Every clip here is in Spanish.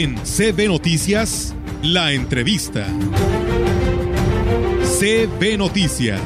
En CB Noticias, la entrevista. CB Noticias.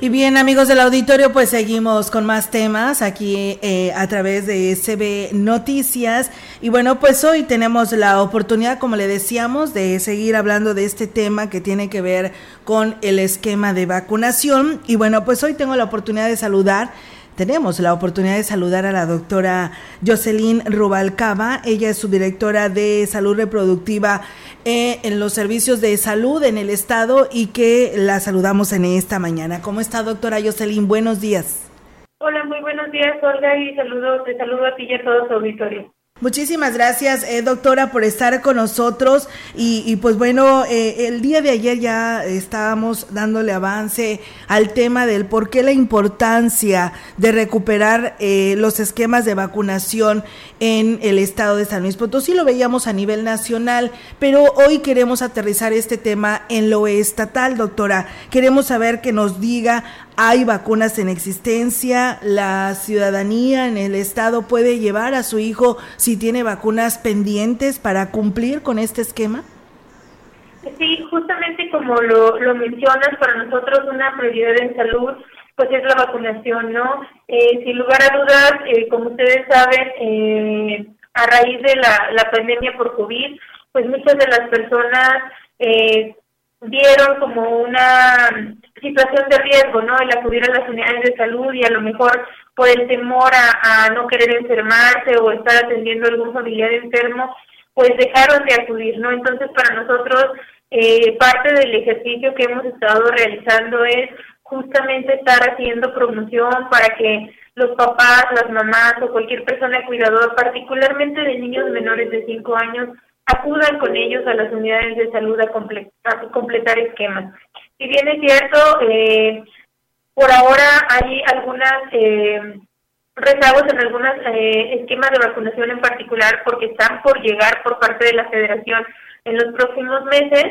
Y bien, amigos del auditorio, pues seguimos con más temas aquí eh, a través de CB Noticias. Y bueno, pues hoy tenemos la oportunidad, como le decíamos, de seguir hablando de este tema que tiene que ver con el esquema de vacunación. Y bueno, pues hoy tengo la oportunidad de saludar tenemos la oportunidad de saludar a la doctora Jocelyn Rubalcaba. Ella es subdirectora de salud reproductiva eh, en los servicios de salud en el estado y que la saludamos en esta mañana. ¿Cómo está, doctora Jocelyn? Buenos días. Hola, muy buenos días, Olga, y saludo, te saludo a ti y a todo su auditorio. Muchísimas gracias, eh, doctora, por estar con nosotros. Y, pues bueno, eh, el día de ayer ya estábamos dándole avance al tema del por qué la importancia de recuperar eh, los esquemas de vacunación en el estado de San Luis Potosí. Lo veíamos a nivel nacional, pero hoy queremos aterrizar este tema en lo estatal, doctora. Queremos saber que nos diga hay vacunas en existencia, la ciudadanía en el estado puede llevar a su hijo si tiene vacunas pendientes para cumplir con este esquema. Sí, justamente como lo, lo mencionas, para nosotros una prioridad en salud pues es la vacunación, ¿no? Eh, sin lugar a dudas, eh, como ustedes saben, eh, a raíz de la, pandemia por COVID, pues muchas de las personas eh, vieron como una situación de riesgo, ¿no? El acudir a las unidades de salud y a lo mejor por el temor a, no querer enfermarse o estar atendiendo algún familiar enfermo, pues dejaron de acudir, ¿no? Entonces, para nosotros, eh, parte del ejercicio que hemos estado realizando es justamente estar haciendo promoción para que los papás, las mamás o cualquier persona cuidador, particularmente de niños menores de 5 años, acudan con ellos a las unidades de salud a, completar esquemas. Si bien es cierto, eh, por ahora hay algunas eh, rezagos en algunos eh, esquemas de vacunación en particular porque están por llegar por parte de la federación en los próximos meses.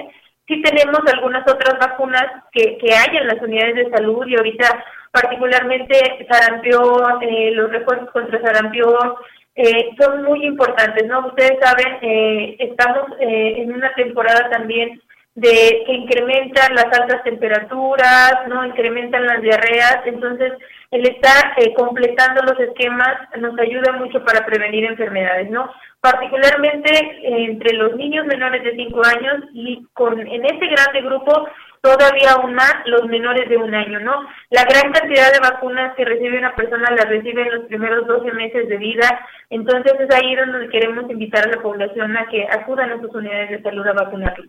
Sí tenemos algunas otras vacunas que, que hay en las unidades de salud y ahorita particularmente sarampión, eh, los refuerzos contra sarampión, eh, son muy importantes, ¿no? Ustedes saben, eh, estamos eh, en una temporada también de que incrementan las altas temperaturas, ¿no? Incrementan las diarreas, entonces el estar eh, completando los esquemas nos ayuda mucho para prevenir enfermedades, ¿no? Particularmente entre los niños menores de 5 años y con en ese grande grupo todavía aún más los menores de un año, ¿no? La gran cantidad de vacunas que recibe una persona las recibe en los primeros 12 meses de vida, entonces es ahí donde queremos invitar a la población a que acudan a sus unidades de salud a vacunarlos.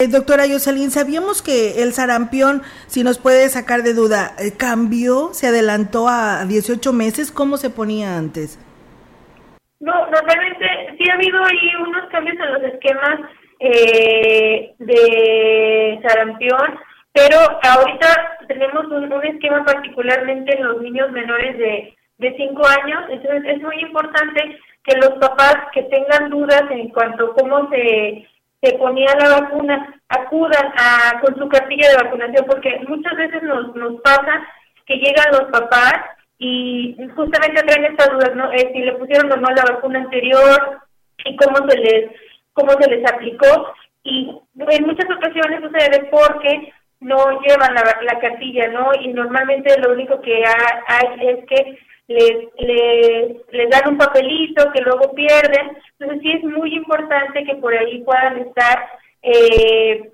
Eh, doctora Yoselin, sabíamos que el sarampión, si nos puede sacar de duda, eh, cambió, se adelantó a 18 meses, ¿cómo se ponía antes? No, normalmente sí ha habido ahí unos cambios en los esquemas eh, de sarampión, pero ahorita tenemos un, esquema particularmente en los niños menores de, de 5 años, entonces es muy importante que los papás que tengan dudas en cuanto a cómo se, se ponía la vacuna acudan a, con su cartilla de vacunación porque muchas veces nos, nos pasa que llegan los papás y justamente traen estas dudas, ¿no? Eh, si le pusieron o no la vacuna anterior y cómo se les cómo se les aplicó y en muchas ocasiones sucede porque no llevan la, la cartilla, ¿no? Y normalmente lo único que hay es que les, les, les dan un papelito que luego pierden. Entonces sí es muy importante que por ahí puedan estar eh,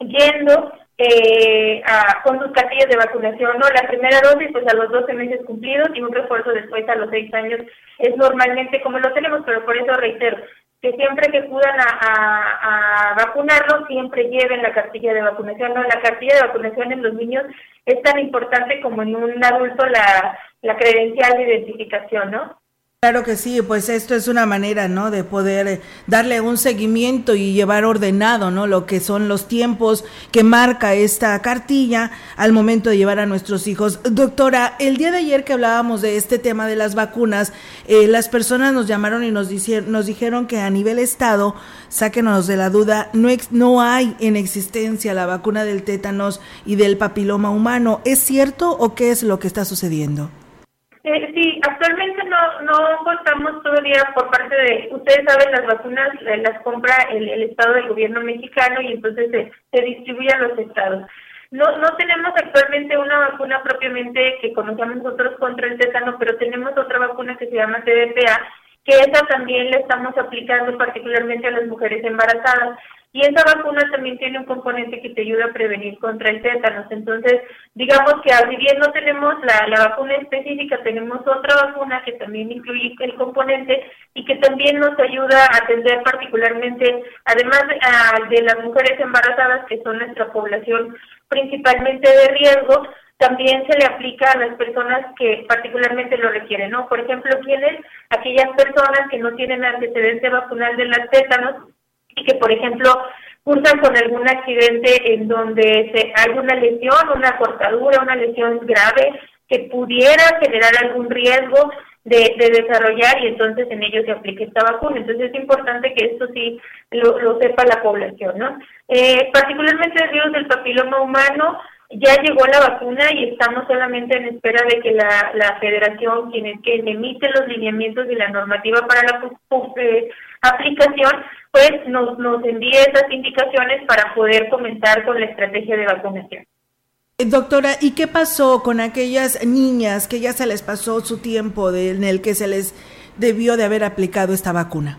yendo eh, a, con sus cartillas de vacunación, ¿no? La primera dosis pues a los 12 meses cumplidos y un refuerzo después a los 6 años es normalmente como lo tenemos, pero por eso reitero, que siempre que acudan a, a, vacunarlos, siempre lleven la cartilla de vacunación. No, la cartilla de vacunación en los niños es tan importante como en un adulto la, la credencial de identificación, ¿no? Claro que sí, pues esto es una manera, ¿no? De poder eh, darle un seguimiento y llevar ordenado, ¿no? Lo que son los tiempos que marca esta cartilla al momento de llevar a nuestros hijos. Doctora, el día de ayer que hablábamos de este tema de las vacunas, eh, las personas nos llamaron y nos, nos dijeron que a nivel estado, sáquenos de la duda, no, no hay en existencia la vacuna del tétanos y del papiloma humano. ¿Es cierto o qué es lo que está sucediendo? Eh, sí, actualmente no no contamos todavía por parte de, ustedes saben, las vacunas las compra el, Estado del gobierno mexicano y entonces se, se distribuye a los estados. No, no tenemos actualmente una vacuna propiamente que conocemos nosotros contra el tétano, pero tenemos otra vacuna que se llama TDPA, que esa también la estamos aplicando particularmente a las mujeres embarazadas. Y esa vacuna también tiene un componente que te ayuda a prevenir contra el tétanos. Entonces, digamos que si bien no tenemos la, la vacuna específica, tenemos otra vacuna que también incluye el componente y que también nos ayuda a atender particularmente, además de las mujeres embarazadas, que son nuestra población principalmente de riesgo, también se le aplica a las personas que particularmente lo requieren, ¿no? Por ejemplo, ¿quiénes? Aquellas personas que no tienen antecedente vacunal de las tétanos y que, por ejemplo, cursan con algún accidente en donde se, alguna lesión, una cortadura, una lesión grave que pudiera generar algún riesgo de, desarrollar y entonces en ellos se aplique esta vacuna. Entonces es importante que esto sí lo, sepa la población, ¿no? Eh, particularmente el virus del papiloma humano, ya llegó la vacuna y estamos solamente en espera de que la, la federación, quien, es, quien emite los lineamientos y la normativa para la eh, aplicación, pues nos, nos envíe esas indicaciones para poder comenzar con la estrategia de vacunación. Eh, doctora, ¿y qué pasó con aquellas niñas que ya se les pasó su tiempo en el que se les debió de haber aplicado esta vacuna?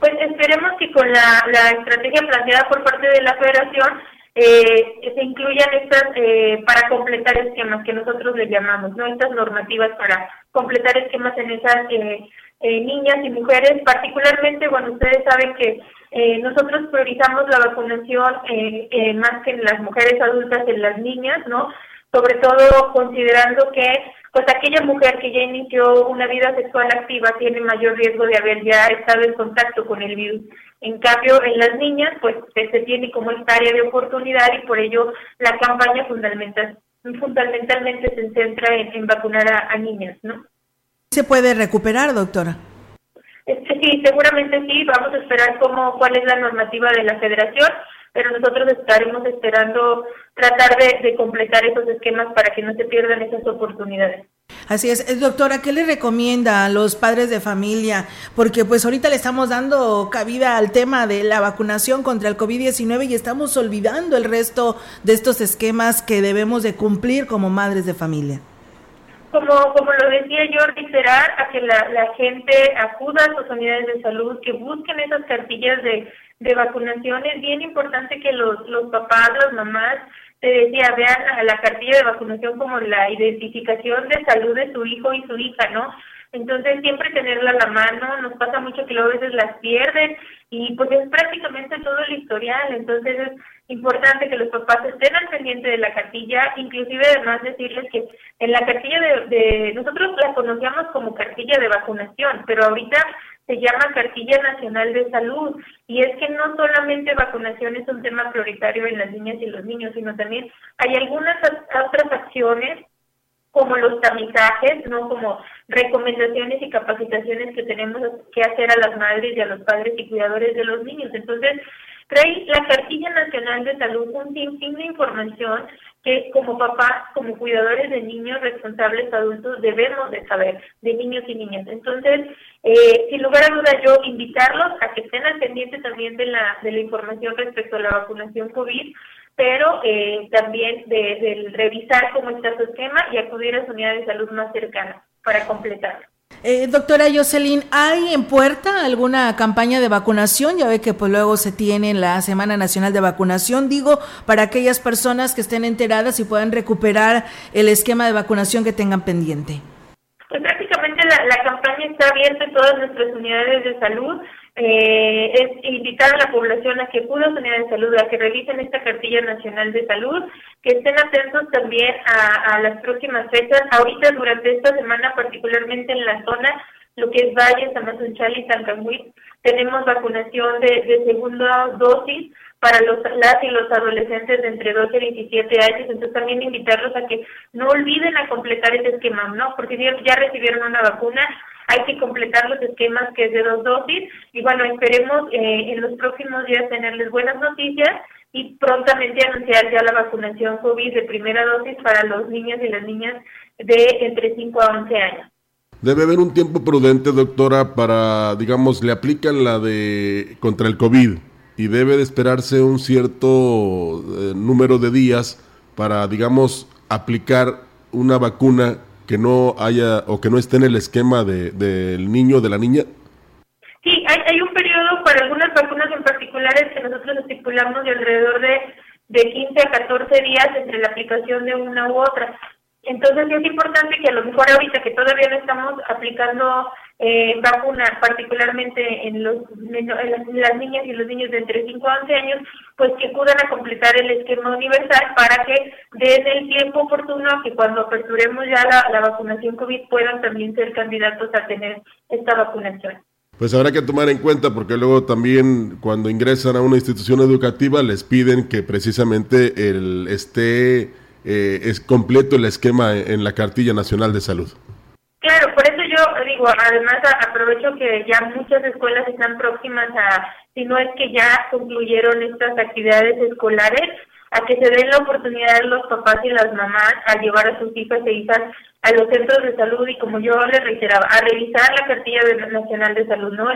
Pues esperemos que con la, la estrategia planteada por parte de la federación eh, se incluyan estas eh, para completar esquemas que nosotros le llamamos, ¿no? Estas normativas para completar esquemas en esas eh, eh, niñas y mujeres, particularmente, bueno, ustedes saben que eh, nosotros priorizamos la vacunación eh, más que en las mujeres adultas, en las niñas, ¿no? Sobre todo considerando que pues aquella mujer que ya inició una vida sexual activa tiene mayor riesgo de haber ya estado en contacto con el virus. En cambio, en las niñas, pues se tiene como esta área de oportunidad y por ello la campaña fundamental, fundamentalmente se centra en, vacunar a, niñas, ¿no? ¿Se puede recuperar, doctora? Este, sí, seguramente sí. Vamos a esperar cómo, cuál es la normativa de la federación, pero nosotros estaremos esperando tratar de completar esos esquemas para que no se pierdan esas oportunidades. Así es, eh, doctora, ¿qué le recomienda a los padres de familia? Porque pues ahorita le estamos dando cabida al tema de la vacunación contra el COVID-19 y estamos olvidando el resto de estos esquemas que debemos de cumplir como madres de familia. Como, como lo decía yo, esperar a que la, la gente acuda a sus unidades de salud, que busquen esas cartillas de, de vacunación. Es bien importante que los, los papás, las mamás, te decía, vean a la cartilla de vacunación como la identificación de salud de su hijo y su hija, ¿no? Entonces siempre tenerla a la mano, nos pasa mucho que luego a veces las pierden y pues es prácticamente todo el historial, entonces es importante que los papás estén al pendiente de la cartilla, inclusive además decirles que en la cartilla de, de nosotros la conocíamos como cartilla de vacunación, pero ahorita se llama Cartilla Nacional de Salud. Y es que no solamente vacunación es un tema prioritario en las niñas y los niños, sino también hay algunas otras acciones como los tamizajes, no como recomendaciones y capacitaciones que tenemos que hacer a las madres y a los padres y cuidadores de los niños. Entonces, trae la Cartilla Nacional de Salud un sinfín de información que como papás, como cuidadores de niños responsables adultos debemos de saber, de niños y niñas. Entonces, eh, sin lugar a dudas, yo invitarlos a que estén al pendiente también de la, de la información respecto a la vacunación COVID, pero eh, también de, de, revisar cómo está su esquema y acudir a su unidad de salud más cercana para completarlo. Eh, doctora Jocelyn, ¿hay en puerta alguna campaña de vacunación? Ya ve que pues luego se tiene la Semana Nacional de Vacunación, digo, para aquellas personas que estén enteradas y puedan recuperar el esquema de vacunación que tengan pendiente. Pues prácticamente la, la campaña está abierta en todas nuestras unidades de salud eh, es invitar a la población a que acuda a unidad de salud, a que revisen esta cartilla nacional de salud, que estén atentos también a, las próximas fechas. Ahorita durante esta semana, particularmente en la zona, lo que es Valle, Tamazunchal y Tancanhuit, tenemos vacunación de, de segunda dosis para los las y los adolescentes de entre 12 y 17 años, entonces también invitarlos a que no olviden a completar ese esquema, ¿no? Porque ya recibieron una vacuna, hay que completar los esquemas que es de dos dosis y bueno, esperemos eh, en los próximos días tenerles buenas noticias y prontamente anunciar ya la vacunación COVID de primera dosis para los niños y las niñas de entre 5 a 11 años. Debe haber un tiempo prudente, doctora, para, digamos, le aplican la de contra el COVID y debe de esperarse un cierto eh, número de días para, digamos, aplicar una vacuna que no haya o que no esté en el esquema del de, niño o de la niña. Sí, hay, hay un periodo para algunas vacunas en particulares que nosotros estipulamos de alrededor de, de 15 a 14 días entre la aplicación de una u otra. Entonces es importante que a lo mejor ahorita que todavía no estamos aplicando eh, vacuna, particularmente en, los, las, niñas y los niños de entre 5 a 11 años, pues que acudan a completar el esquema universal para que den el tiempo oportuno que cuando aperturemos ya la, la vacunación COVID puedan también ser candidatos a tener esta vacunación. Pues habrá que tomar en cuenta porque luego también cuando ingresan a una institución educativa les piden que precisamente el esté eh, es completo el esquema en la cartilla nacional de salud. Claro, por eso digo, además aprovecho que ya muchas escuelas están próximas a, si no es que ya concluyeron estas actividades escolares, a que se den la oportunidad a los papás y las mamás a llevar a sus hijas e hijas a los centros de salud y como yo les reiteraba, a revisar la cartilla nacional de salud, ¿no?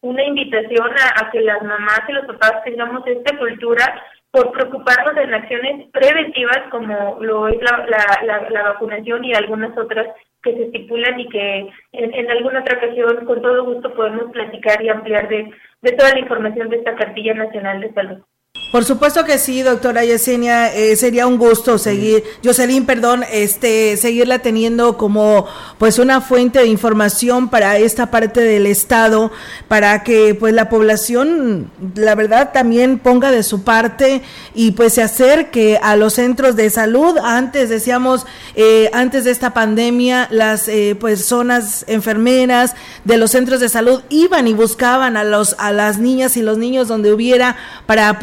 Una invitación a que las mamás y los papás tengamos esta cultura por preocuparnos en acciones preventivas como lo es la, la, vacunación y algunas otras que se estipulan y que en, alguna otra ocasión con todo gusto podemos platicar y ampliar de, de toda la información de esta cartilla nacional de salud. Por supuesto que sí, doctora Yesenia, eh, sería un gusto seguir, Jocelyn, perdón, este, seguirla teniendo como pues una fuente de información para esta parte del estado, para que pues la población, la verdad, también ponga de su parte y pues se acerque a los centros de salud. Antes decíamos, eh, antes de esta pandemia, las eh, pues zonas enfermeras de los centros de salud iban y buscaban a los a las niñas y los niños donde hubiera para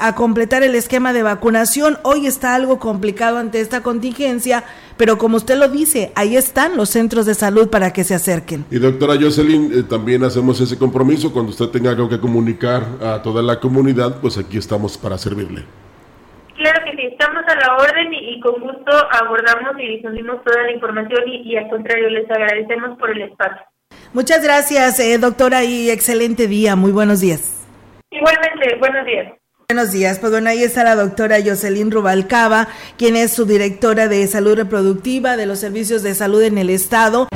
a completar el esquema de vacunación. Hoy está algo complicado ante esta contingencia, pero como usted lo dice, ahí están los centros de salud para que se acerquen. Y doctora Jocelyn, eh, también hacemos ese compromiso. Cuando usted tenga algo que comunicar a toda la comunidad, pues aquí estamos para servirle. Claro que sí, estamos a la orden y, con gusto abordamos y difundimos toda la información y, al contrario, les agradecemos por el espacio. Muchas gracias, eh, doctora, y excelente día. Muy buenos días. Igualmente, buenos días. Buenos días, pues bueno, ahí está la doctora Jocelyn Rubalcaba, quien es su directora de salud reproductiva de los servicios de salud en el estado.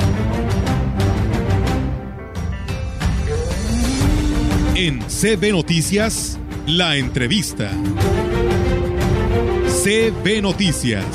En CB Noticias, la entrevista. CB Noticias.